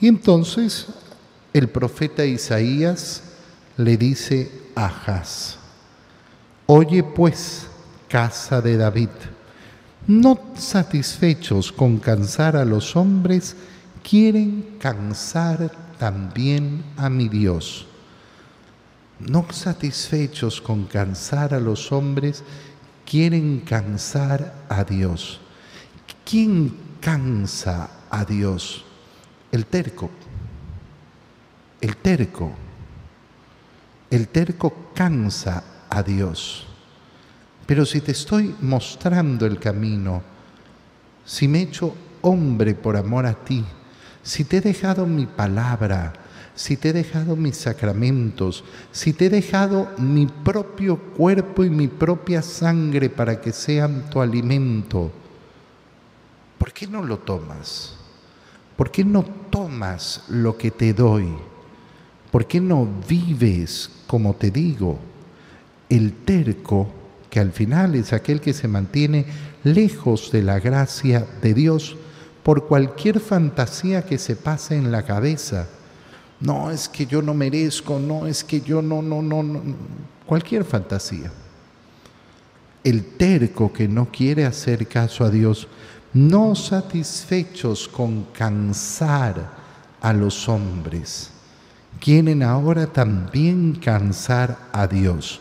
Y entonces el profeta Isaías le dice a Ahaz, Oye pues, casa de David, no satisfechos con cansar a los hombres, quieren cansar también a mi Dios. No satisfechos con cansar a los hombres, quieren cansar a Dios. ¿Quién cansa a Dios? El terco. El terco. El terco cansa a Dios. Pero si te estoy mostrando el camino, si me he hecho hombre por amor a ti, si te he dejado mi palabra, si te he dejado mis sacramentos, si te he dejado mi propio cuerpo y mi propia sangre para que sean tu alimento, ¿por qué no lo tomas? ¿Por qué no tomas lo que te doy? ¿Por qué no vives como te digo? El terco, que al final es aquel que se mantiene lejos de la gracia de Dios por cualquier fantasía que se pase en la cabeza. No, es que yo no merezco, no, es que yo no, no, no, no. Cualquier fantasía. El terco que no quiere hacer caso a Dios, no satisfechos con cansar a los hombres quieren ahora también cansar a Dios.